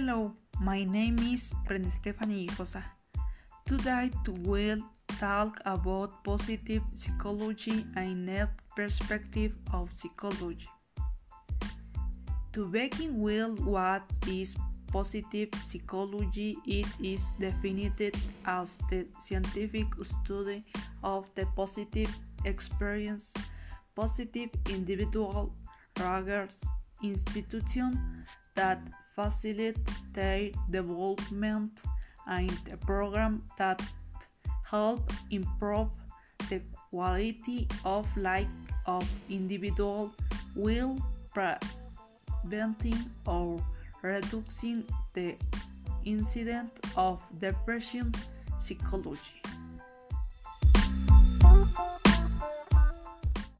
Hello, my name is Brenda Stephanie Ijosa. Today we will talk about positive psychology and net perspective of psychology. To begin with, what is positive psychology? It is defined as the scientific study of the positive experience, positive individual rather institution that facilitate development and a program that help improve the quality of life of individual while preventing or reducing the incidence of depression psychology.